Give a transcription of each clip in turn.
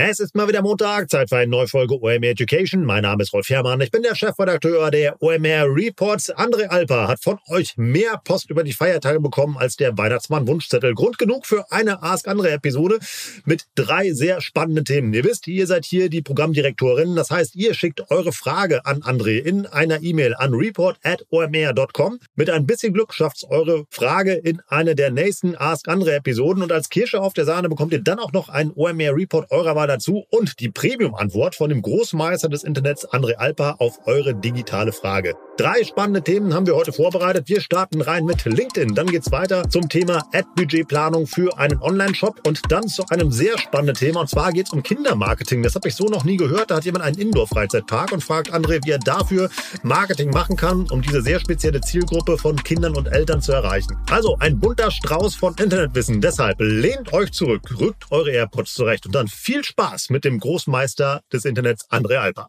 Es ist mal wieder Montag, Zeit für eine neue Folge OMR Education. Mein Name ist Rolf Herrmann, ich bin der Chefredakteur der OMR Reports. André Alper hat von euch mehr Post über die Feiertage bekommen als der Weihnachtsmann Wunschzettel. Grund genug für eine Ask Andre Episode mit drei sehr spannenden Themen. Ihr wisst, ihr seid hier die Programmdirektorin. Das heißt, ihr schickt eure Frage an André in einer E-Mail an report@omr.com. Mit ein bisschen Glück schafft es eure Frage in eine der nächsten Ask Andre Episoden und als Kirsche auf der Sahne bekommt ihr dann auch noch einen OMR Report eurer Wahl dazu und die Premium-Antwort von dem Großmeister des Internets, André Alper, auf eure digitale Frage. Drei spannende Themen haben wir heute vorbereitet. Wir starten rein mit LinkedIn. Dann geht's weiter zum Thema Ad-Budgetplanung für einen Online-Shop und dann zu einem sehr spannenden Thema. Und zwar geht's um Kindermarketing. Das habe ich so noch nie gehört. Da hat jemand einen Indoor-Freizeitpark und fragt André, wie er dafür Marketing machen kann, um diese sehr spezielle Zielgruppe von Kindern und Eltern zu erreichen. Also ein bunter Strauß von Internetwissen. Deshalb lehnt euch zurück, rückt eure AirPods zurecht und dann viel Spaß mit dem Großmeister des Internets, André Alper.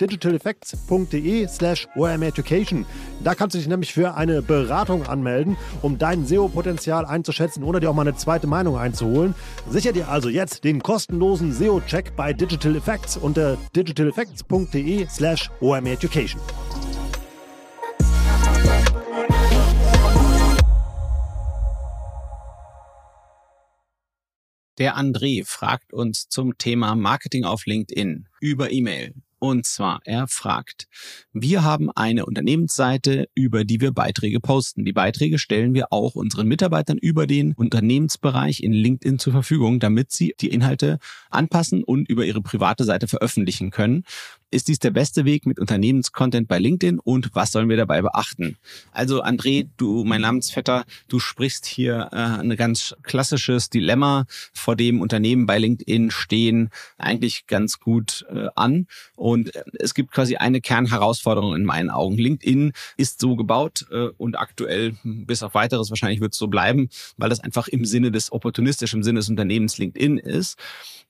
digitaleffects.de slash omeducation. Da kannst du dich nämlich für eine Beratung anmelden, um dein SEO-Potenzial einzuschätzen oder dir auch mal eine zweite Meinung einzuholen. Sicher dir also jetzt den kostenlosen SEO-Check bei Digital Effects unter digitaleffects.de slash omeducation. Der André fragt uns zum Thema Marketing auf LinkedIn über E-Mail. Und zwar, er fragt, wir haben eine Unternehmensseite, über die wir Beiträge posten. Die Beiträge stellen wir auch unseren Mitarbeitern über den Unternehmensbereich in LinkedIn zur Verfügung, damit sie die Inhalte anpassen und über ihre private Seite veröffentlichen können. Ist dies der beste Weg mit Unternehmenscontent bei LinkedIn und was sollen wir dabei beachten? Also André, du, mein Namensvetter, du sprichst hier äh, ein ganz klassisches Dilemma, vor dem Unternehmen bei LinkedIn stehen, eigentlich ganz gut äh, an. Und äh, es gibt quasi eine Kernherausforderung in meinen Augen. LinkedIn ist so gebaut äh, und aktuell bis auf weiteres wahrscheinlich wird es so bleiben, weil das einfach im Sinne des opportunistischen Sinne des Unternehmens LinkedIn ist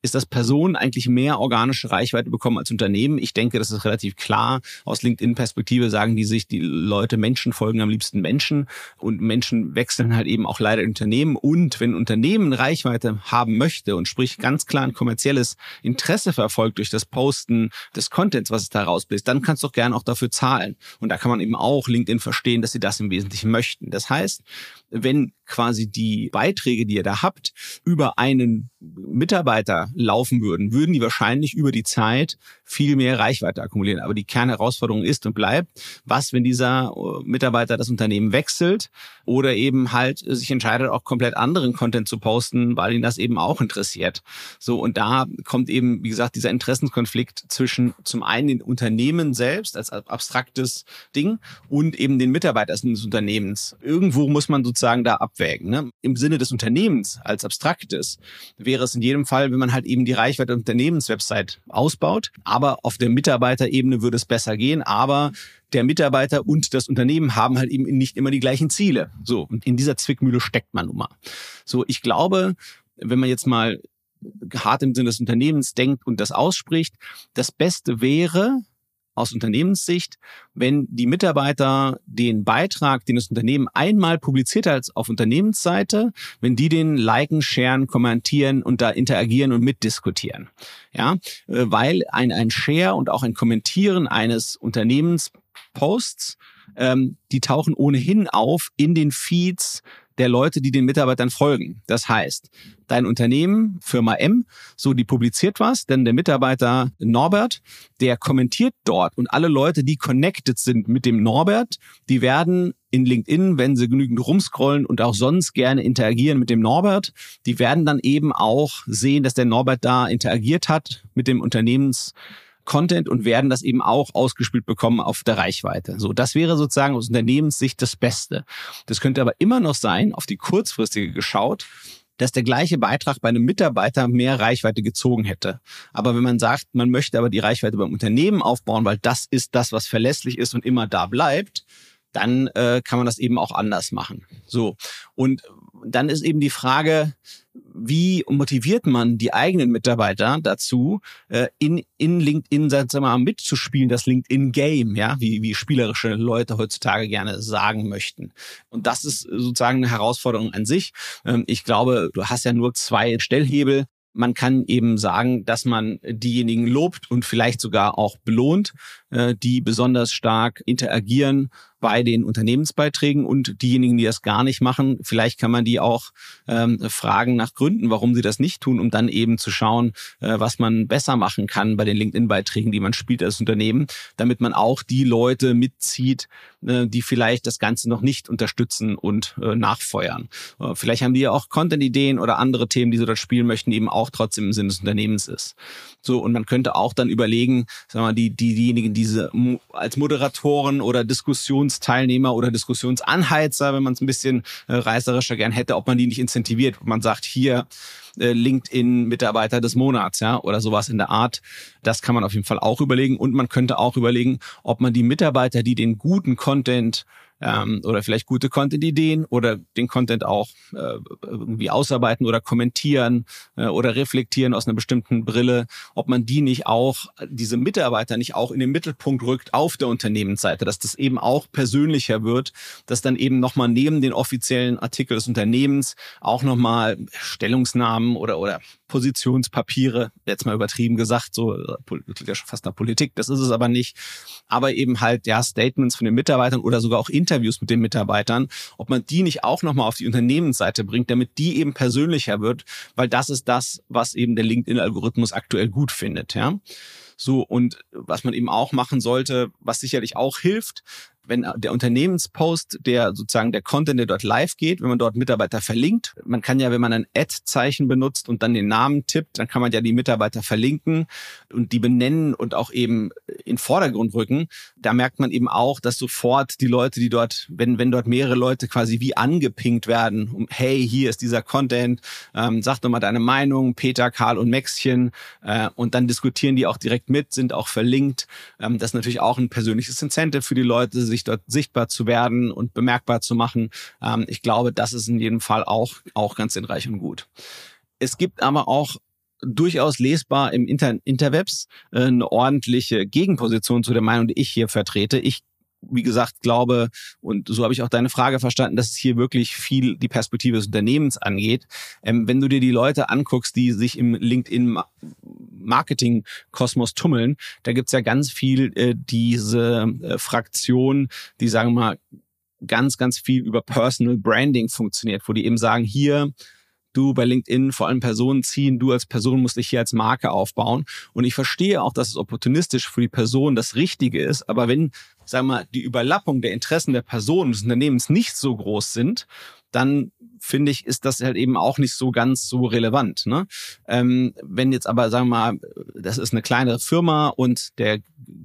ist, dass Personen eigentlich mehr organische Reichweite bekommen als Unternehmen. Denke, das ist relativ klar. Aus LinkedIn-Perspektive sagen die sich, die Leute, Menschen folgen am liebsten Menschen und Menschen wechseln halt eben auch leider Unternehmen. Und wenn ein Unternehmen Reichweite haben möchte und sprich ganz klar ein kommerzielles Interesse verfolgt durch das Posten des Contents, was es da rausbläst, dann kannst du doch gerne auch dafür zahlen. Und da kann man eben auch LinkedIn verstehen, dass sie das im Wesentlichen möchten. Das heißt, wenn quasi die Beiträge, die ihr da habt, über einen Mitarbeiter laufen würden, würden die wahrscheinlich über die Zeit viel mehr Reichweite akkumulieren. Aber die Kernherausforderung ist und bleibt, was, wenn dieser äh, Mitarbeiter das Unternehmen wechselt oder eben halt sich entscheidet, auch komplett anderen Content zu posten, weil ihn das eben auch interessiert. So, und da kommt eben, wie gesagt, dieser Interessenkonflikt zwischen zum einen den Unternehmen selbst als abstraktes Ding und eben den Mitarbeitern des Unternehmens. Irgendwo muss man sozusagen da abwägen. Ne? Im Sinne des Unternehmens als abstraktes wäre es in jedem Fall, wenn man halt eben die Reichweite der Unternehmenswebsite ausbaut. Aber auf der Mitarbeiterebene würde es besser gehen. Aber der Mitarbeiter und das Unternehmen haben halt eben nicht immer die gleichen Ziele. So, und in dieser Zwickmühle steckt man nun mal. So, ich glaube, wenn man jetzt mal hart im Sinne des Unternehmens denkt und das ausspricht, das Beste wäre, aus Unternehmenssicht, wenn die Mitarbeiter den Beitrag, den das Unternehmen einmal publiziert hat auf Unternehmensseite, wenn die den liken, sharen, kommentieren und da interagieren und mitdiskutieren. Ja, äh, weil ein, ein Share und auch ein Kommentieren eines Unternehmensposts, ähm, die tauchen ohnehin auf in den Feeds der Leute, die den Mitarbeitern folgen. Das heißt, dein Unternehmen, Firma M, so die publiziert was, denn der Mitarbeiter Norbert, der kommentiert dort und alle Leute, die connected sind mit dem Norbert, die werden in LinkedIn, wenn sie genügend rumscrollen und auch sonst gerne interagieren mit dem Norbert, die werden dann eben auch sehen, dass der Norbert da interagiert hat mit dem Unternehmens Content und werden das eben auch ausgespielt bekommen auf der Reichweite. So, das wäre sozusagen aus Unternehmenssicht das Beste. Das könnte aber immer noch sein, auf die kurzfristige geschaut, dass der gleiche Beitrag bei einem Mitarbeiter mehr Reichweite gezogen hätte. Aber wenn man sagt, man möchte aber die Reichweite beim Unternehmen aufbauen, weil das ist das, was verlässlich ist und immer da bleibt, dann äh, kann man das eben auch anders machen. So. Und dann ist eben die Frage, wie motiviert man die eigenen Mitarbeiter dazu, äh, in, in LinkedIn sagen wir mal, mitzuspielen, das LinkedIn-Game, ja, wie, wie spielerische Leute heutzutage gerne sagen möchten. Und das ist sozusagen eine Herausforderung an sich. Ähm, ich glaube, du hast ja nur zwei Stellhebel. Man kann eben sagen, dass man diejenigen lobt und vielleicht sogar auch belohnt, die besonders stark interagieren bei den Unternehmensbeiträgen und diejenigen, die das gar nicht machen, vielleicht kann man die auch ähm, fragen nach Gründen, warum sie das nicht tun, um dann eben zu schauen, äh, was man besser machen kann bei den LinkedIn-Beiträgen, die man spielt als Unternehmen, damit man auch die Leute mitzieht, äh, die vielleicht das Ganze noch nicht unterstützen und äh, nachfeuern. Äh, vielleicht haben die ja auch Content-Ideen oder andere Themen, die sie dort spielen möchten, eben auch trotzdem im Sinne des Unternehmens ist. So, und man könnte auch dann überlegen, sagen wir mal, die, die, diejenigen, die diese als Moderatoren oder Diskussionsteilnehmer oder Diskussionsanheizer, wenn man es ein bisschen äh, reißerischer gern hätte, ob man die nicht incentiviert. Man sagt hier, äh, LinkedIn-Mitarbeiter des Monats, ja, oder sowas in der Art. Das kann man auf jeden Fall auch überlegen. Und man könnte auch überlegen, ob man die Mitarbeiter, die den guten Content ähm, oder vielleicht gute Content-Ideen oder den Content auch äh, irgendwie ausarbeiten oder kommentieren äh, oder reflektieren aus einer bestimmten Brille, ob man die nicht auch, diese Mitarbeiter nicht auch in den Mittelpunkt rückt auf der Unternehmensseite, dass das eben auch persönlicher wird, dass dann eben nochmal neben den offiziellen Artikel des Unternehmens auch nochmal Stellungsnahmen oder, oder Positionspapiere, jetzt mal übertrieben gesagt, so klingt ja schon fast nach Politik, das ist es aber nicht, aber eben halt ja Statements von den Mitarbeitern oder sogar auch Interviews mit den Mitarbeitern, ob man die nicht auch nochmal auf die Unternehmensseite bringt, damit die eben persönlicher wird, weil das ist das, was eben der LinkedIn-Algorithmus aktuell gut findet, ja. So, und was man eben auch machen sollte, was sicherlich auch hilft, wenn der Unternehmenspost, der sozusagen der Content, der dort live geht, wenn man dort Mitarbeiter verlinkt, man kann ja, wenn man ein Ad-Zeichen benutzt und dann den Namen tippt, dann kann man ja die Mitarbeiter verlinken und die benennen und auch eben in Vordergrund rücken. Da merkt man eben auch, dass sofort die Leute, die dort, wenn, wenn dort mehrere Leute quasi wie angepinkt werden, um, hey, hier ist dieser Content, ähm, sag doch mal deine Meinung, Peter, Karl und Maxchen, äh, und dann diskutieren die auch direkt mit, sind auch verlinkt. Ähm, das ist natürlich auch ein persönliches Incentive für die Leute, sich dort sichtbar zu werden und bemerkbar zu machen. Ähm, ich glaube, das ist in jedem Fall auch, auch ganz sinnreich und gut. Es gibt aber auch durchaus lesbar im Inter Interwebs äh, eine ordentliche Gegenposition zu der Meinung, die ich hier vertrete. Ich wie gesagt, glaube, und so habe ich auch deine Frage verstanden, dass es hier wirklich viel die Perspektive des Unternehmens angeht. Ähm, wenn du dir die Leute anguckst, die sich im LinkedIn Marketing-Kosmos tummeln, da gibt's ja ganz viel äh, diese äh, Fraktion, die sagen wir mal ganz, ganz viel über Personal Branding funktioniert, wo die eben sagen, hier, du bei LinkedIn vor allem Personen ziehen, du als Person musst dich hier als Marke aufbauen. Und ich verstehe auch, dass es opportunistisch für die Person das Richtige ist, aber wenn, sagen wir mal, die Überlappung der Interessen der Person des Unternehmens nicht so groß sind, dann finde ich, ist das halt eben auch nicht so ganz so relevant. Ne? Ähm, wenn jetzt aber, sagen wir mal, das ist eine kleine Firma und der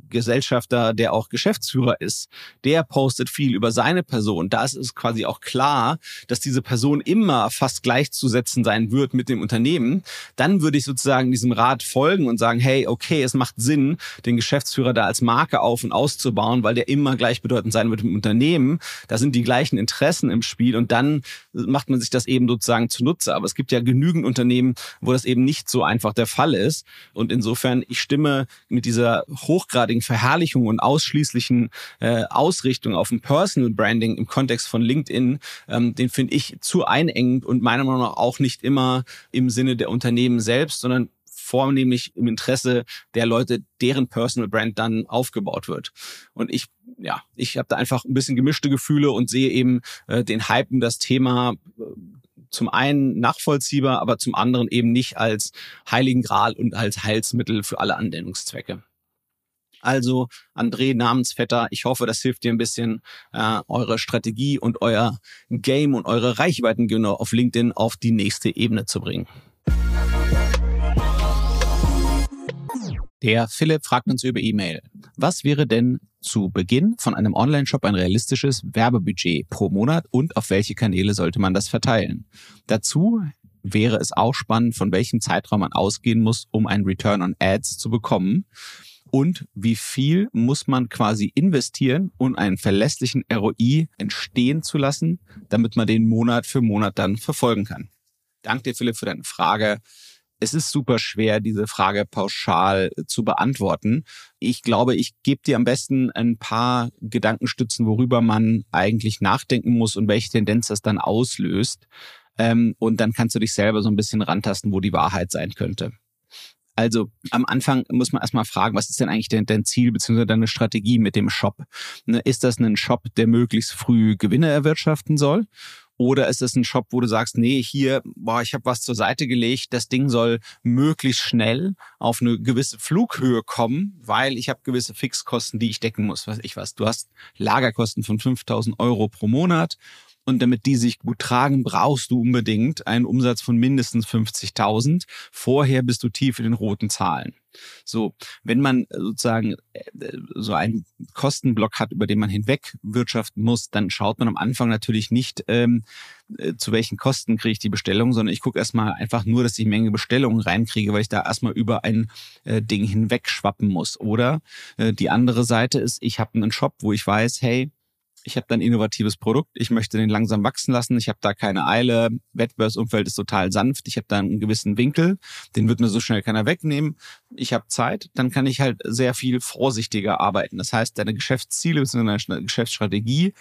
Gesellschafter, der auch Geschäftsführer ist, der postet viel über seine Person. Da ist es quasi auch klar, dass diese Person immer fast gleichzusetzen sein wird mit dem Unternehmen. Dann würde ich sozusagen diesem Rat folgen und sagen, hey, okay, es macht Sinn, den Geschäftsführer da als Marke auf und auszubauen, weil der immer gleichbedeutend sein wird mit dem Unternehmen. Da sind die gleichen Interessen im Spiel und dann macht man sich das eben sozusagen zunutze. Aber es gibt ja genügend Unternehmen, wo das eben nicht so einfach der Fall ist. Und insofern, ich stimme mit dieser hochgradigen Verherrlichung und ausschließlichen äh, Ausrichtung auf ein Personal Branding im Kontext von LinkedIn, ähm, den finde ich zu einengend und meiner Meinung nach auch nicht immer im Sinne der Unternehmen selbst, sondern vornehmlich im Interesse der Leute, deren Personal Brand dann aufgebaut wird. Und ich, ja, ich habe da einfach ein bisschen gemischte Gefühle und sehe eben äh, den Hype um das Thema äh, zum einen nachvollziehbar, aber zum anderen eben nicht als Heiligen Gral und als Heilsmittel für alle Anwendungszwecke. Also, André, Namensvetter, ich hoffe, das hilft dir ein bisschen, äh, eure Strategie und euer Game und eure Reichweiten genau auf LinkedIn auf die nächste Ebene zu bringen. Der Philipp fragt uns über E-Mail. Was wäre denn zu Beginn von einem Online-Shop ein realistisches Werbebudget pro Monat und auf welche Kanäle sollte man das verteilen? Dazu wäre es auch spannend, von welchem Zeitraum man ausgehen muss, um einen Return on Ads zu bekommen. Und wie viel muss man quasi investieren, um einen verlässlichen ROI entstehen zu lassen, damit man den Monat für Monat dann verfolgen kann. Danke dir, Philipp, für deine Frage es ist super schwer, diese Frage pauschal zu beantworten. Ich glaube, ich gebe dir am besten ein paar Gedankenstützen, worüber man eigentlich nachdenken muss und welche Tendenz das dann auslöst. Ähm, und dann kannst du dich selber so ein bisschen rantasten, wo die Wahrheit sein könnte. Also am Anfang muss man erstmal fragen, was ist denn eigentlich dein, dein Ziel bzw. deine Strategie mit dem Shop? Ne, ist das ein Shop, der möglichst früh Gewinne erwirtschaften soll? Oder ist es ein Shop, wo du sagst, nee, hier, boah, ich habe was zur Seite gelegt, das Ding soll möglichst schnell auf eine gewisse Flughöhe kommen, weil ich habe gewisse Fixkosten, die ich decken muss. Was ich was. Du hast Lagerkosten von 5000 Euro pro Monat und damit die sich gut tragen, brauchst du unbedingt einen Umsatz von mindestens 50.000. Vorher bist du tief in den roten Zahlen. So, wenn man sozusagen äh, so einen Kostenblock hat, über den man hinweg wirtschaften muss, dann schaut man am Anfang natürlich nicht, ähm, äh, zu welchen Kosten kriege ich die Bestellung, sondern ich gucke erstmal einfach nur, dass ich Menge Bestellungen reinkriege, weil ich da erstmal über ein äh, Ding hinweg schwappen muss. Oder äh, die andere Seite ist, ich habe einen Shop, wo ich weiß, hey, ich habe da ein innovatives Produkt, ich möchte den langsam wachsen lassen, ich habe da keine Eile, Wettbewerbsumfeld ist total sanft, ich habe da einen gewissen Winkel, den wird mir so schnell keiner wegnehmen, ich habe Zeit, dann kann ich halt sehr viel vorsichtiger arbeiten. Das heißt, deine Geschäftsziele bzw. deine Geschäftsstrategie,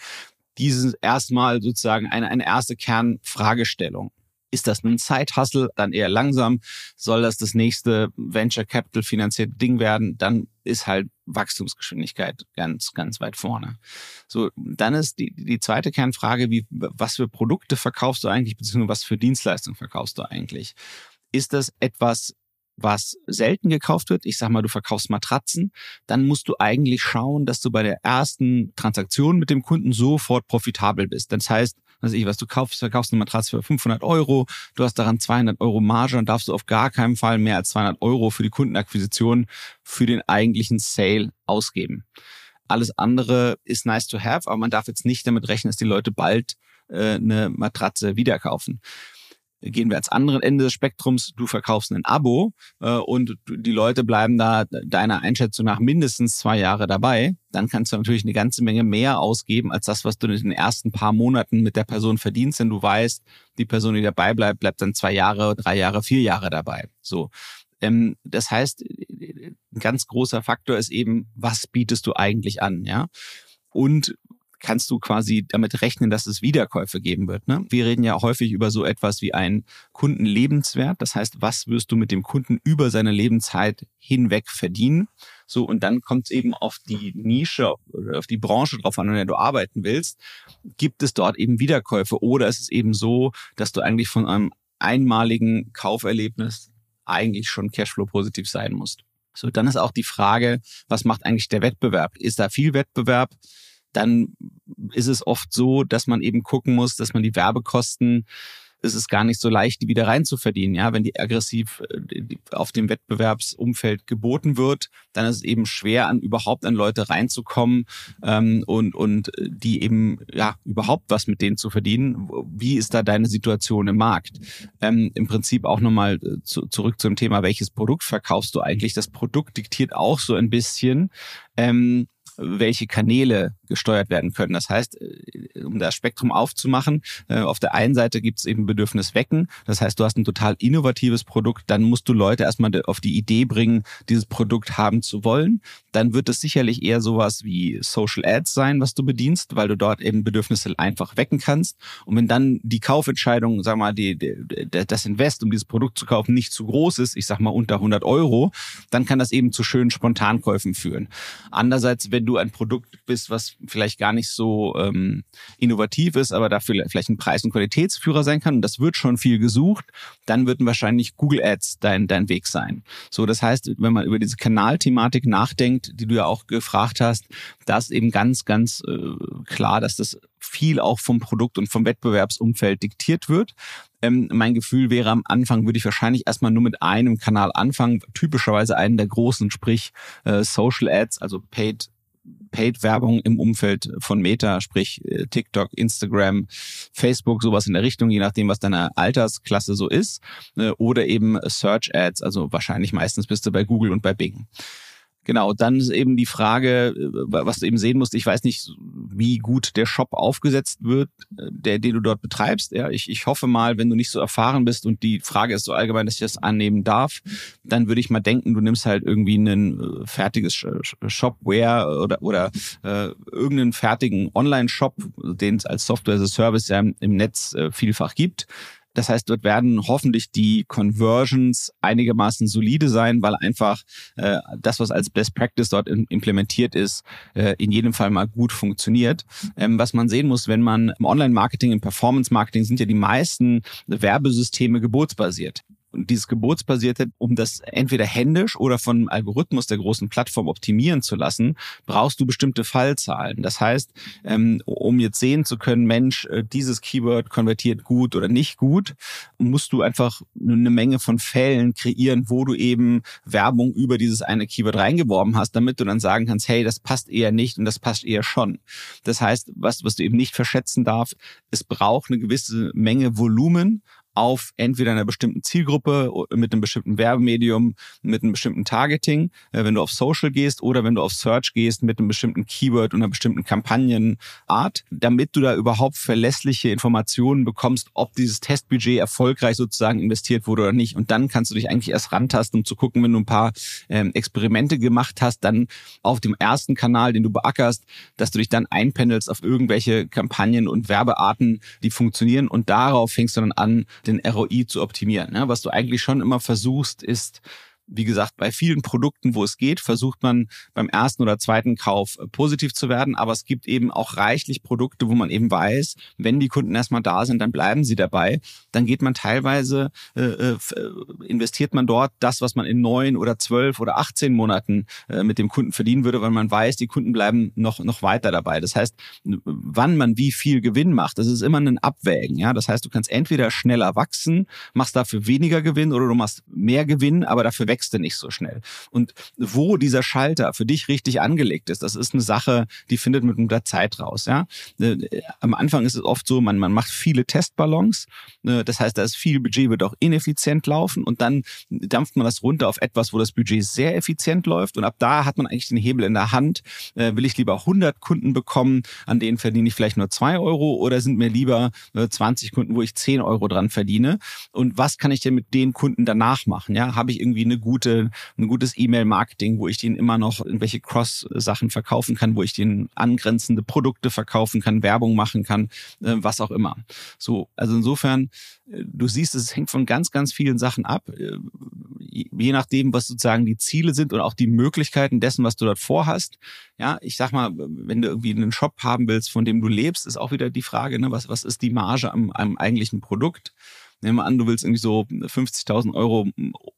die sind erstmal sozusagen eine, eine erste Kernfragestellung. Ist das ein Side-Hustle? Dann eher langsam. Soll das das nächste Venture Capital finanzierte Ding werden? Dann ist halt Wachstumsgeschwindigkeit ganz, ganz weit vorne. So, dann ist die, die zweite Kernfrage, wie, was für Produkte verkaufst du eigentlich, beziehungsweise was für Dienstleistungen verkaufst du eigentlich? Ist das etwas, was selten gekauft wird, ich sag mal, du verkaufst Matratzen, dann musst du eigentlich schauen, dass du bei der ersten Transaktion mit dem Kunden sofort profitabel bist. Das heißt, was ich was, du kaufst, verkaufst eine Matratze für 500 Euro, du hast daran 200 Euro Marge und darfst du auf gar keinen Fall mehr als 200 Euro für die Kundenakquisition für den eigentlichen Sale ausgeben. Alles andere ist nice to have, aber man darf jetzt nicht damit rechnen, dass die Leute bald äh, eine Matratze wieder kaufen gehen wir ans andere Ende des Spektrums, du verkaufst ein Abo äh, und die Leute bleiben da deiner Einschätzung nach mindestens zwei Jahre dabei, dann kannst du natürlich eine ganze Menge mehr ausgeben als das, was du in den ersten paar Monaten mit der Person verdienst, denn du weißt, die Person, die dabei bleibt, bleibt dann zwei Jahre, drei Jahre, vier Jahre dabei. So. Ähm, das heißt, ein ganz großer Faktor ist eben, was bietest du eigentlich an, ja? Und kannst du quasi damit rechnen, dass es Wiederkäufe geben wird. Ne? Wir reden ja häufig über so etwas wie einen Kundenlebenswert. Das heißt, was wirst du mit dem Kunden über seine Lebenszeit hinweg verdienen? So, und dann kommt es eben auf die Nische oder auf die Branche drauf an, in der du arbeiten willst. Gibt es dort eben Wiederkäufe oder ist es eben so, dass du eigentlich von einem einmaligen Kauferlebnis eigentlich schon Cashflow positiv sein musst? So, dann ist auch die Frage, was macht eigentlich der Wettbewerb? Ist da viel Wettbewerb? Dann ist es oft so, dass man eben gucken muss, dass man die Werbekosten ist es gar nicht so leicht, die wieder reinzuverdienen. Ja, wenn die aggressiv äh, auf dem Wettbewerbsumfeld geboten wird, dann ist es eben schwer, an überhaupt an Leute reinzukommen ähm, und und die eben ja überhaupt was mit denen zu verdienen. Wie ist da deine Situation im Markt? Ähm, Im Prinzip auch nochmal äh, zu, zurück zum Thema, welches Produkt verkaufst du eigentlich? Das Produkt diktiert auch so ein bisschen. Ähm, welche Kanäle gesteuert werden können. Das heißt, äh, um das Spektrum aufzumachen, äh, auf der einen Seite gibt es eben Bedürfnis wecken. Das heißt, du hast ein total innovatives Produkt, dann musst du Leute erstmal auf die Idee bringen, dieses Produkt haben zu wollen. Dann wird es sicherlich eher sowas wie Social Ads sein, was du bedienst, weil du dort eben Bedürfnisse einfach wecken kannst. Und wenn dann die Kaufentscheidung, sag mal, die, die, das Invest, um dieses Produkt zu kaufen, nicht zu groß ist, ich sag mal unter 100 Euro, dann kann das eben zu schönen Spontankäufen führen. Andererseits, wenn du ein Produkt bist, was vielleicht gar nicht so ähm, innovativ ist, aber dafür vielleicht ein Preis- und Qualitätsführer sein kann, und das wird schon viel gesucht, dann wird wahrscheinlich Google Ads dein, dein Weg sein. So, das heißt, wenn man über diese Kanalthematik nachdenkt, die du ja auch gefragt hast, da ist eben ganz, ganz äh, klar, dass das viel auch vom Produkt und vom Wettbewerbsumfeld diktiert wird. Ähm, mein Gefühl wäre, am Anfang würde ich wahrscheinlich erstmal nur mit einem Kanal anfangen, typischerweise einen der großen, sprich äh, Social Ads, also Paid Paid-Werbung im Umfeld von Meta, sprich äh, TikTok, Instagram, Facebook, sowas in der Richtung, je nachdem, was deine Altersklasse so ist, äh, oder eben Search-Ads, also wahrscheinlich meistens bist du bei Google und bei Bing. Genau, dann ist eben die Frage, äh, was du eben sehen musst, ich weiß nicht, wie gut der Shop aufgesetzt wird, äh, der, den du dort betreibst. Ja, ich, ich hoffe mal, wenn du nicht so erfahren bist und die Frage ist so allgemein, dass ich das annehmen darf, dann würde ich mal denken, du nimmst halt irgendwie ein äh, fertiges Shopware oder, oder äh, irgendeinen fertigen Online-Shop, den es als Software as a Service ja im Netz äh, vielfach gibt das heißt, dort werden hoffentlich die Conversions einigermaßen solide sein, weil einfach äh, das, was als Best Practice dort in, implementiert ist, äh, in jedem Fall mal gut funktioniert. Ähm, was man sehen muss, wenn man im Online-Marketing, im Performance-Marketing sind ja die meisten Werbesysteme gebotsbasiert. Dieses Geburtsbasierte, um das entweder händisch oder von Algorithmus der großen Plattform optimieren zu lassen, brauchst du bestimmte Fallzahlen. Das heißt, ähm, um jetzt sehen zu können, Mensch, äh, dieses Keyword konvertiert gut oder nicht gut, musst du einfach eine Menge von Fällen kreieren, wo du eben Werbung über dieses eine Keyword reingeworben hast, damit du dann sagen kannst, hey, das passt eher nicht und das passt eher schon. Das heißt, was, was du eben nicht verschätzen darfst, es braucht eine gewisse Menge Volumen auf entweder einer bestimmten Zielgruppe mit einem bestimmten Werbemedium, mit einem bestimmten Targeting, äh, wenn du auf Social gehst oder wenn du auf Search gehst mit einem bestimmten Keyword und einer bestimmten Kampagnenart, damit du da überhaupt verlässliche Informationen bekommst, ob dieses Testbudget erfolgreich sozusagen investiert wurde oder nicht. Und dann kannst du dich eigentlich erst rantasten, um zu gucken, wenn du ein paar ähm, Experimente gemacht hast, dann auf dem ersten Kanal, den du beackerst, dass du dich dann einpendelst auf irgendwelche Kampagnen und Werbearten, die funktionieren und darauf fängst du dann an, den ROI zu optimieren. Ne? Was du eigentlich schon immer versuchst, ist wie gesagt, bei vielen Produkten, wo es geht, versucht man beim ersten oder zweiten Kauf äh, positiv zu werden. Aber es gibt eben auch reichlich Produkte, wo man eben weiß, wenn die Kunden erstmal da sind, dann bleiben sie dabei. Dann geht man teilweise, äh, äh, äh investiert man dort das, was man in neun oder zwölf oder 18 Monaten äh, mit dem Kunden verdienen würde, weil man weiß, die Kunden bleiben noch, noch weiter dabei. Das heißt, wann man wie viel Gewinn macht, das ist immer ein Abwägen. Ja? Das heißt, du kannst entweder schneller wachsen, machst dafür weniger Gewinn oder du machst mehr Gewinn, aber dafür wächst du nicht so schnell. Und wo dieser Schalter für dich richtig angelegt ist, das ist eine Sache, die findet mit der Zeit raus. Ja? Äh, am Anfang ist es oft so, man, man macht viele Testballons, äh, das heißt, da ist viel Budget, wird auch ineffizient laufen und dann dampft man das runter auf etwas, wo das Budget sehr effizient läuft und ab da hat man eigentlich den Hebel in der Hand. Äh, will ich lieber 100 Kunden bekommen, an denen verdiene ich vielleicht nur zwei Euro oder sind mir lieber 20 Kunden, wo ich 10 Euro dran verdiene? Und was kann ich denn mit den Kunden danach machen? Ja, habe ich irgendwie eine gute, ein gutes E-Mail-Marketing, wo ich denen immer noch irgendwelche Cross-Sachen verkaufen kann, wo ich denen angrenzende Produkte verkaufen kann, Werbung machen kann, äh, was auch immer. So, also insofern, äh, du siehst, es hängt von ganz, ganz vielen Sachen ab. Äh, je nachdem, was sozusagen die Ziele sind und auch die Möglichkeiten dessen, was du dort vorhast. Ja, ich sag mal, wenn du irgendwie einen Shop haben willst, von dem du lebst, ist auch wieder die Frage, ne, was, was ist die Marge am, am eigentlichen Produkt? Nehmen wir an, du willst irgendwie so 50.000 Euro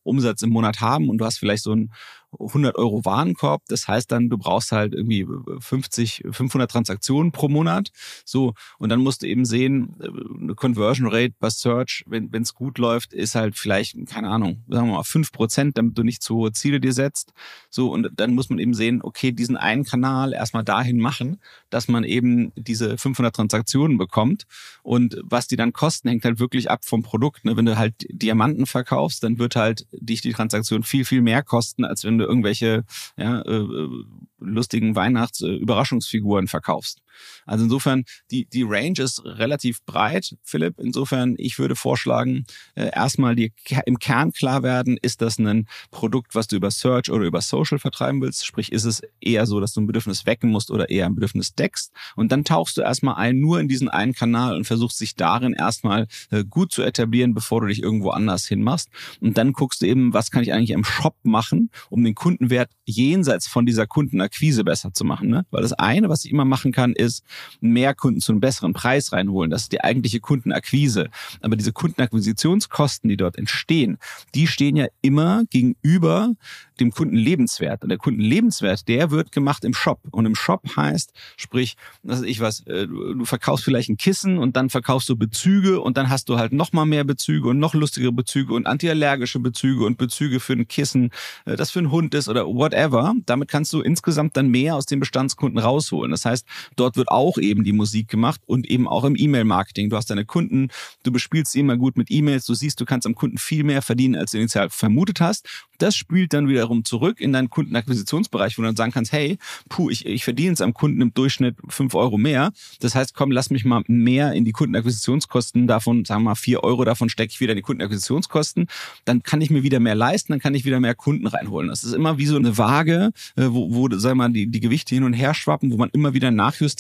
Umsatz im Monat haben und du hast vielleicht so ein 100 Euro Warenkorb. Das heißt dann, du brauchst halt irgendwie 50, 500 Transaktionen pro Monat. So. Und dann musst du eben sehen, äh, eine Conversion Rate bei Search, wenn es gut läuft, ist halt vielleicht, keine Ahnung, sagen wir mal fünf Prozent, damit du nicht zu hohe Ziele dir setzt. So. Und dann muss man eben sehen, okay, diesen einen Kanal erstmal dahin machen, dass man eben diese 500 Transaktionen bekommt. Und was die dann kosten, hängt halt wirklich ab vom Produkt. Ne? Wenn du halt Diamanten verkaufst, dann wird halt dich die Transaktion viel, viel mehr kosten, als wenn du irgendwelche ja, äh, lustigen Weihnachts-Überraschungsfiguren verkaufst. Also insofern, die, die Range ist relativ breit, Philipp. Insofern, ich würde vorschlagen, äh, erstmal dir im Kern klar werden, ist das ein Produkt, was du über Search oder über Social vertreiben willst? Sprich, ist es eher so, dass du ein Bedürfnis wecken musst oder eher ein Bedürfnis deckst? Und dann tauchst du erstmal ein, nur in diesen einen Kanal und versuchst sich darin erstmal äh, gut zu etablieren, bevor du dich irgendwo anders hinmachst. Und dann guckst du eben, was kann ich eigentlich im Shop machen, um den Kundenwert jenseits von dieser Kundenakquise besser zu machen. Ne? Weil das eine, was ich immer machen kann, ist, mehr Kunden zu einem besseren Preis reinholen. Das ist die eigentliche Kundenakquise. Aber diese Kundenakquisitionskosten, die dort entstehen, die stehen ja immer gegenüber dem Kundenlebenswert. Und der Kundenlebenswert, der wird gemacht im Shop. Und im Shop heißt, sprich, was ich was, äh, du verkaufst vielleicht ein Kissen und dann verkaufst du Bezüge und dann hast du halt noch mehr Bezüge und noch lustigere Bezüge und antiallergische Bezüge und Bezüge für ein Kissen, äh, das für einen Hund ist oder whatever. Damit kannst du insgesamt dann mehr aus den Bestandskunden rausholen. Das heißt, dort wird auch eben die Musik gemacht und eben auch im E-Mail-Marketing. Du hast deine Kunden, du bespielst sie immer gut mit E-Mails, du siehst, du kannst am Kunden viel mehr verdienen, als du initial vermutet hast. Das spült dann wiederum zurück in deinen Kundenakquisitionsbereich, wo du dann sagen kannst, hey, puh, ich, ich verdiene es am Kunden im Durchschnitt fünf Euro mehr. Das heißt, komm, lass mich mal mehr in die Kundenakquisitionskosten davon, sagen wir mal vier Euro davon stecke ich wieder in die Kundenakquisitionskosten. Dann kann ich mir wieder mehr leisten, dann kann ich wieder mehr Kunden reinholen. Das ist immer wie so eine Waage, äh, wo, wo sagen wir mal, die, die Gewichte hin und her schwappen, wo man immer wieder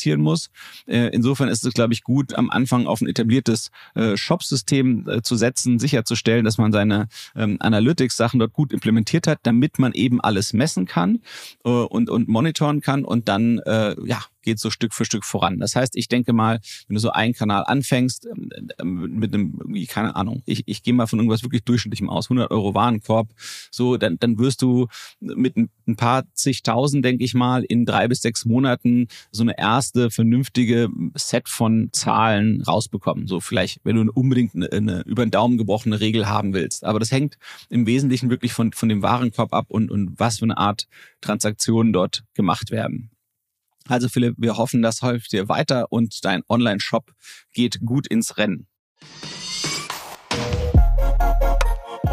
nachjustieren muss. Äh, insofern ist es, glaube ich, gut, am Anfang auf ein etabliertes äh, Shop-System zu setzen, sicherzustellen, dass man seine ähm, Analytics-Sachen dort gut implementiert hat, damit man eben alles messen kann äh, und, und monitoren kann und dann äh, ja geht so Stück für Stück voran. Das heißt, ich denke mal, wenn du so einen Kanal anfängst ähm, ähm, mit einem, keine Ahnung, ich, ich gehe mal von irgendwas wirklich Durchschnittlichem aus, 100 Euro Warenkorb, so, dann, dann wirst du mit ein paar zigtausend, denke ich mal, in drei bis sechs Monaten so eine erste vernünftige Set von Zahlen rausbekommen. So vielleicht, wenn du unbedingt eine, eine über den Daumen gebrochene Regel haben willst. Aber das hängt im Wesentlichen wirklich von, von dem Warenkorb ab und, und was für eine Art Transaktionen dort gemacht werden. Also Philipp, wir hoffen, das hilft dir weiter und dein Online-Shop geht gut ins Rennen.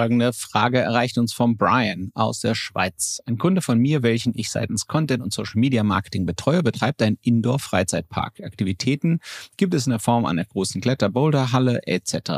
Folgende Frage erreicht uns vom Brian aus der Schweiz. Ein Kunde von mir, welchen ich seitens Content und Social Media Marketing betreue, betreibt einen Indoor-Freizeitpark. Aktivitäten gibt es in der Form einer großen Kletter-Boulderhalle etc.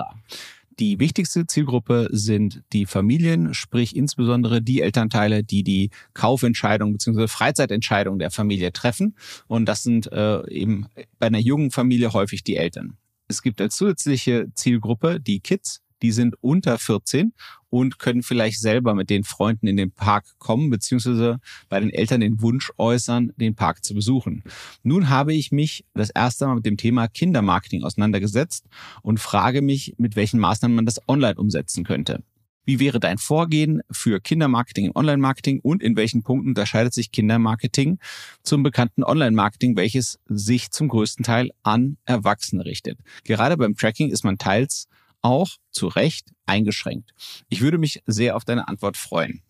Die wichtigste Zielgruppe sind die Familien, sprich insbesondere die Elternteile, die die Kaufentscheidung bzw. Freizeitentscheidung der Familie treffen. Und das sind äh, eben bei einer jungen Familie häufig die Eltern. Es gibt als zusätzliche Zielgruppe die Kids, die sind unter 14 und können vielleicht selber mit den Freunden in den Park kommen, beziehungsweise bei den Eltern den Wunsch äußern, den Park zu besuchen. Nun habe ich mich das erste Mal mit dem Thema Kindermarketing auseinandergesetzt und frage mich, mit welchen Maßnahmen man das online umsetzen könnte. Wie wäre dein Vorgehen für Kindermarketing im Online-Marketing und in welchen Punkten unterscheidet sich Kindermarketing zum bekannten Online-Marketing, welches sich zum größten Teil an Erwachsene richtet? Gerade beim Tracking ist man teils auch zu Recht eingeschränkt. Ich würde mich sehr auf deine Antwort freuen.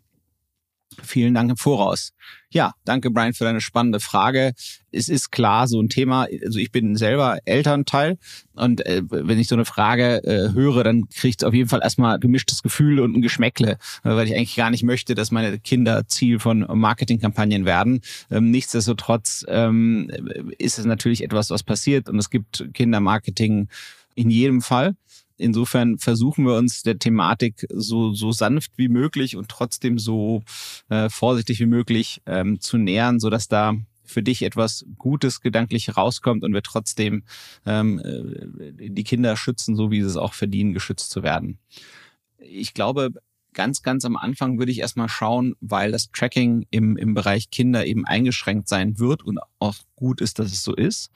Vielen Dank im Voraus. Ja, danke Brian für deine spannende Frage. Es ist klar, so ein Thema, also ich bin selber Elternteil und äh, wenn ich so eine Frage äh, höre, dann kriegt es auf jeden Fall erstmal gemischtes Gefühl und ein Geschmäckle, weil ich eigentlich gar nicht möchte, dass meine Kinder Ziel von Marketingkampagnen werden. Ähm, nichtsdestotrotz ähm, ist es natürlich etwas, was passiert und es gibt Kindermarketing in jedem Fall. Insofern versuchen wir uns der Thematik so, so sanft wie möglich und trotzdem so äh, vorsichtig wie möglich ähm, zu nähern, so dass da für dich etwas Gutes gedanklich rauskommt und wir trotzdem ähm, äh, die Kinder schützen, so wie sie es auch verdienen, geschützt zu werden. Ich glaube, ganz, ganz am Anfang würde ich erstmal schauen, weil das Tracking im, im Bereich Kinder eben eingeschränkt sein wird und auch gut ist, dass es so ist,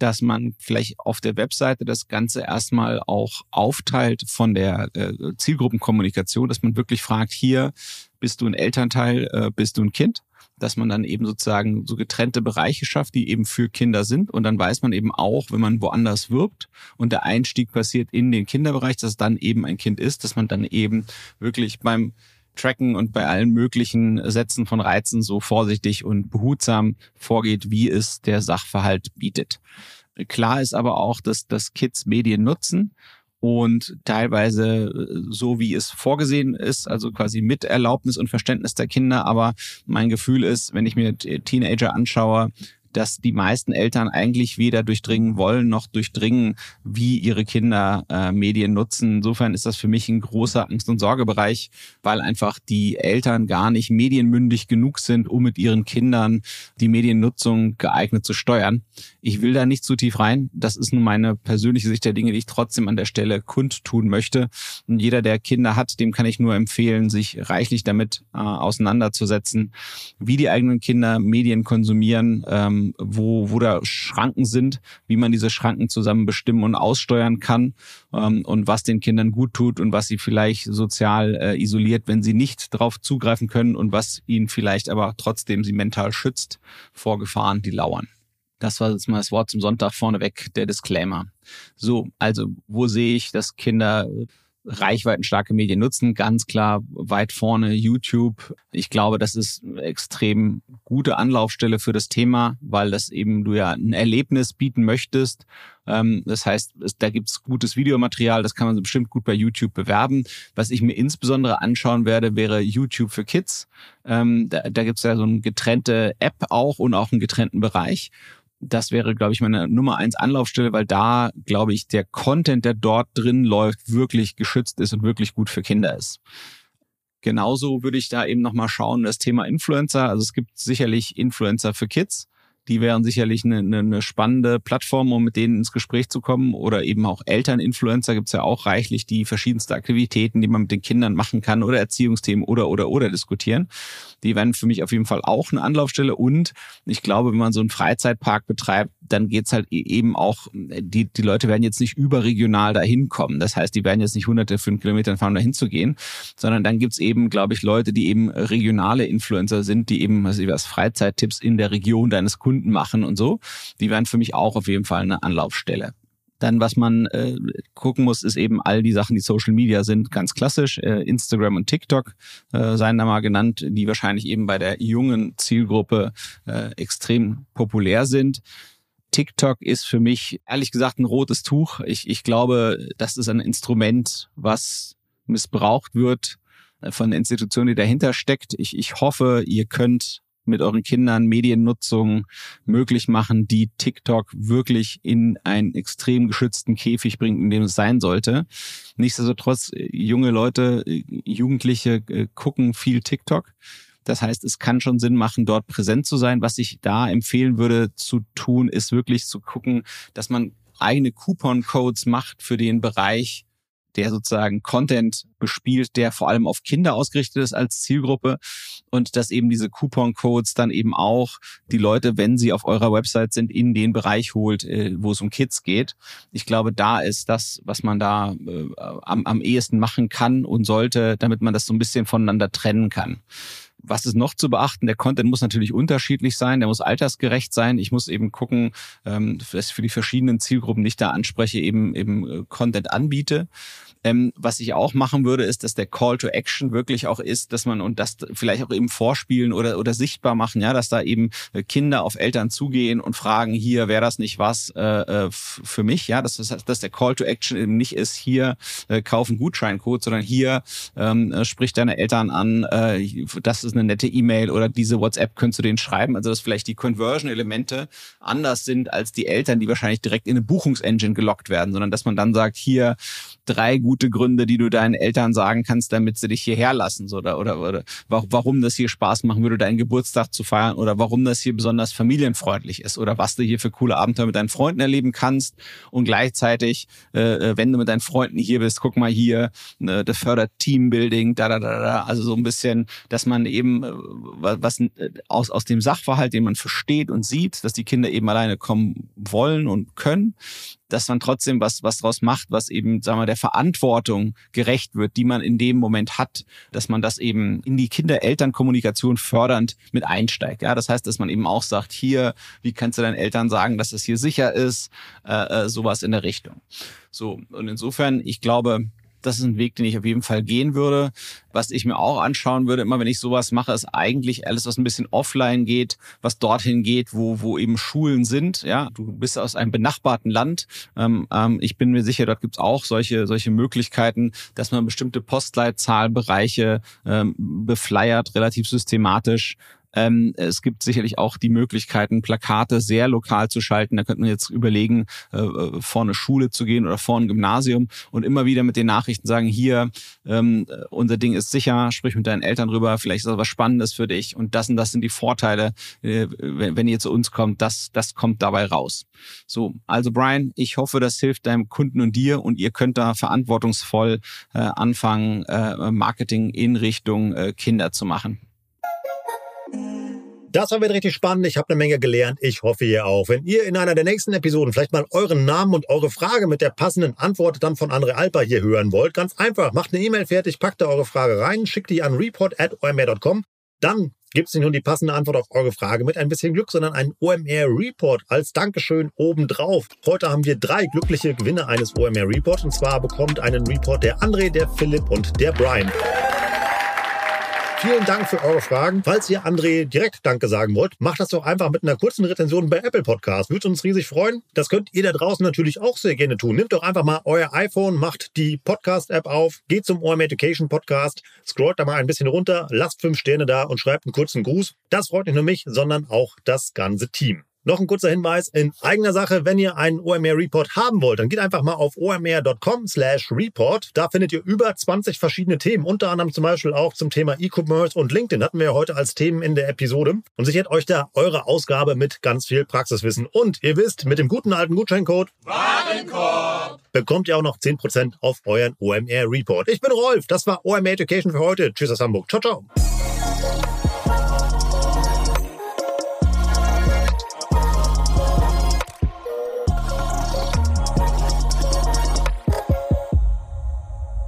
dass man vielleicht auf der Webseite das Ganze erstmal auch aufteilt von der äh, Zielgruppenkommunikation, dass man wirklich fragt, hier bist du ein Elternteil, äh, bist du ein Kind? dass man dann eben sozusagen so getrennte Bereiche schafft, die eben für Kinder sind. Und dann weiß man eben auch, wenn man woanders wirbt und der Einstieg passiert in den Kinderbereich, dass dann eben ein Kind ist, dass man dann eben wirklich beim Tracken und bei allen möglichen Sätzen von Reizen so vorsichtig und behutsam vorgeht, wie es der Sachverhalt bietet. Klar ist aber auch, dass, dass Kids Medien nutzen und teilweise äh, so, wie es vorgesehen ist, also quasi mit Erlaubnis und Verständnis der Kinder. Aber mein Gefühl ist, wenn ich mir Teenager anschaue, dass die meisten Eltern eigentlich weder durchdringen wollen noch durchdringen, wie ihre Kinder äh, Medien nutzen. Insofern ist das für mich ein großer Angst- und Sorgebereich, weil einfach die Eltern gar nicht medienmündig genug sind, um mit ihren Kindern die Mediennutzung geeignet zu steuern. Ich will da nicht zu tief rein. Das ist nun meine persönliche Sicht der Dinge, die ich trotzdem an der Stelle kundtun möchte. Und jeder, der Kinder hat, dem kann ich nur empfehlen, sich reichlich damit äh, auseinanderzusetzen, wie die eigenen Kinder Medien konsumieren. Ähm, ähm, wo, wo da Schranken sind, wie man diese Schranken zusammen bestimmen und aussteuern kann ähm, und was den Kindern gut tut und was sie vielleicht sozial äh, isoliert, wenn sie nicht darauf zugreifen können und was ihnen vielleicht aber trotzdem sie mental schützt vor Gefahren, die lauern. Das war jetzt mal das Wort zum Sonntag vorneweg, der Disclaimer. So, also wo sehe ich, dass Kinder reichweitenstarke Medien nutzen. Ganz klar weit vorne YouTube. Ich glaube, das ist eine extrem gute Anlaufstelle für das Thema, weil das eben du ja ein Erlebnis bieten möchtest. Ähm, das heißt, da gibt's gutes Videomaterial, das kann man bestimmt gut bei YouTube bewerben. Was ich mir insbesondere anschauen werde, wäre YouTube für Kids. Ähm, da, da gibt's ja so eine getrennte App auch und auch einen getrennten Bereich das wäre, glaube ich, meine Nummer eins Anlaufstelle, weil da, glaube ich, der Content, der dort drin läuft, wirklich geschützt ist und wirklich gut für Kinder ist. Genauso würde ich da eben nochmal schauen, das Thema Influencer. Also es gibt sicherlich Influencer für Kids. Die wären sicherlich eine, eine, eine spannende Plattform, um mit denen ins Gespräch zu kommen. Oder eben auch Elterninfluencer gibt es ja auch reichlich, die verschiedenste Aktivitäten, die man mit den Kindern machen kann oder Erziehungsthemen oder oder oder diskutieren. Die wären für mich auf jeden Fall auch eine Anlaufstelle. Und ich glaube, wenn man so einen Freizeitpark betreibt, dann geht's halt e-, eben auch, die, die Leute werden jetzt nicht überregional dahin kommen. Das heißt, die werden jetzt nicht hunderte von Kilometern fahren, dahin zu gehen, sondern dann gibt's eben, glaube ich, Leute, die eben regionale Influencer sind, die eben was Freizeittipps in der Region deines Kunden machen und so. Die wären für mich auch auf jeden Fall eine Anlaufstelle. Dann, was man äh, gucken muss, ist eben all die Sachen, die Social Media sind, ganz klassisch. Äh, Instagram und TikTok äh, seien da mal genannt, die wahrscheinlich eben bei der jungen Zielgruppe äh, extrem populär sind. TikTok ist für mich ehrlich gesagt ein rotes Tuch. Ich, ich glaube, das ist ein Instrument, was missbraucht wird äh, von der Institution, die dahinter steckt. Ich, ich hoffe, ihr könnt mit euren Kindern Mediennutzung möglich machen, die TikTok wirklich in einen extrem geschützten Käfig bringt, in dem es sein sollte. Nichtsdestotrotz, äh, junge Leute, äh, Jugendliche äh, gucken viel TikTok. Das heißt, es kann schon Sinn machen, dort präsent zu sein. Was ich da empfehlen würde zu tun, ist wirklich zu gucken, dass man eigene Coupon-Codes macht für den Bereich der sozusagen Content bespielt, der vor allem auf Kinder ausgerichtet ist als Zielgruppe und dass eben diese Coupon-Codes dann eben auch die Leute, wenn sie auf eurer Website sind, in den Bereich holt, äh, wo es um Kids geht. Ich glaube, da ist das, was man da äh, am, am ehesten machen kann und sollte, damit man das so ein bisschen voneinander trennen kann. Was ist noch zu beachten? Der Content muss natürlich unterschiedlich sein, der muss altersgerecht sein. Ich muss eben gucken, ähm, dass ich für die verschiedenen Zielgruppen, die ich da anspreche, eben eben äh, Content anbiete. Ähm, was ich auch machen würde, ist, dass der Call to Action wirklich auch ist, dass man und das vielleicht auch eben vorspielen oder, oder sichtbar machen, ja, dass da eben äh, Kinder auf Eltern zugehen und fragen, hier wäre das nicht was äh, äh für mich, ja, dass, dass, dass der Call to Action eben nicht ist, hier äh, kaufen Gutscheincode, sondern hier ähm, äh, sprich deine Eltern an, äh, das ist eine nette E-Mail oder diese WhatsApp könntest du denen schreiben, also dass vielleicht die Conversion-Elemente anders sind als die Eltern, die wahrscheinlich direkt in eine Buchungsengine gelockt werden, sondern dass man dann sagt, hier drei gute Gründe, die du deinen Eltern sagen kannst, damit sie dich hierher lassen, so, oder, oder, oder warum das hier Spaß machen würde, deinen Geburtstag zu feiern oder warum das hier besonders familienfreundlich ist oder was du hier für coole Abenteuer mit deinen Freunden erleben kannst. Und gleichzeitig, äh, äh wenn du mit deinen Freunden hier bist, guck mal hier, äh, das fördert Teambuilding, da, da, da, da, also so ein bisschen, dass man eben äh, was äh, aus, aus dem Sachverhalt, den man versteht und sieht, dass die Kinder eben alleine kommen wollen und können, dass man trotzdem was, was draus macht, was eben, sagen wir, der Verantwortung gerecht wird, die man in dem Moment hat, dass man das eben in die Kinder-Eltern-Kommunikation fördernd mit einsteigt. Ja, das heißt, dass man eben auch sagt, hier, wie kannst du deinen Eltern sagen, dass es hier sicher ist, äh, äh, sowas in der Richtung. So, und insofern, ich glaube, das ist ein Weg, den ich auf jeden Fall gehen würde. Was ich mir auch anschauen würde, immer wenn ich sowas mache, ist eigentlich alles, was ein bisschen offline geht, was dorthin geht, wo, wo eben Schulen sind. Ja, du bist aus einem benachbarten Land. Ähm, ähm, ich bin mir sicher, dort gibt's auch solche, solche Möglichkeiten, dass man bestimmte Postleitzahlbereiche ähm, befleiert, relativ systematisch ähm, es gibt sicherlich auch die Möglichkeiten, Plakate sehr lokal zu schalten. Da könnte man jetzt überlegen, äh, äh, vor eine Schule zu gehen oder vor ein Gymnasium und immer wieder mit den Nachrichten sagen, hier, ähm, unser Ding ist sicher, sprich mit deinen Eltern drüber, vielleicht ist das was Spannendes für dich und das und das sind die Vorteile, äh, wenn, wenn ihr zu uns kommt, das, das kommt dabei raus. So, also Brian, ich hoffe, das hilft deinem Kunden und dir und ihr könnt da verantwortungsvoll äh, anfangen, äh, Marketing in Richtung äh, Kinder zu machen. Das war wieder richtig spannend. Ich habe eine Menge gelernt. Ich hoffe ihr auch. Wenn ihr in einer der nächsten Episoden vielleicht mal euren Namen und eure Frage mit der passenden Antwort dann von André Alper hier hören wollt, ganz einfach, macht eine E-Mail fertig, packt da eure Frage rein, schickt die an report.omr.com. Dann gibt es nicht nur die passende Antwort auf eure Frage mit ein bisschen Glück, sondern einen OMR Report als Dankeschön obendrauf. Heute haben wir drei glückliche Gewinner eines OMR Reports. Und zwar bekommt einen Report der André, der Philipp und der Brian. Vielen Dank für eure Fragen. Falls ihr André direkt Danke sagen wollt, macht das doch einfach mit einer kurzen Rezension bei Apple Podcast. Würde uns riesig freuen. Das könnt ihr da draußen natürlich auch sehr gerne tun. Nehmt doch einfach mal euer iPhone, macht die Podcast-App auf, geht zum OM Education Podcast, scrollt da mal ein bisschen runter, lasst fünf Sterne da und schreibt einen kurzen Gruß. Das freut nicht nur mich, sondern auch das ganze Team. Noch ein kurzer Hinweis in eigener Sache, wenn ihr einen OMR Report haben wollt, dann geht einfach mal auf omr.com slash report. Da findet ihr über 20 verschiedene Themen, unter anderem zum Beispiel auch zum Thema E-Commerce und LinkedIn hatten wir ja heute als Themen in der Episode und sichert euch da eure Ausgabe mit ganz viel Praxiswissen. Und ihr wisst, mit dem guten alten Gutscheincode Warenkorb bekommt ihr auch noch 10% auf euren OMR Report. Ich bin Rolf, das war OMR Education für heute. Tschüss aus Hamburg. Ciao, ciao.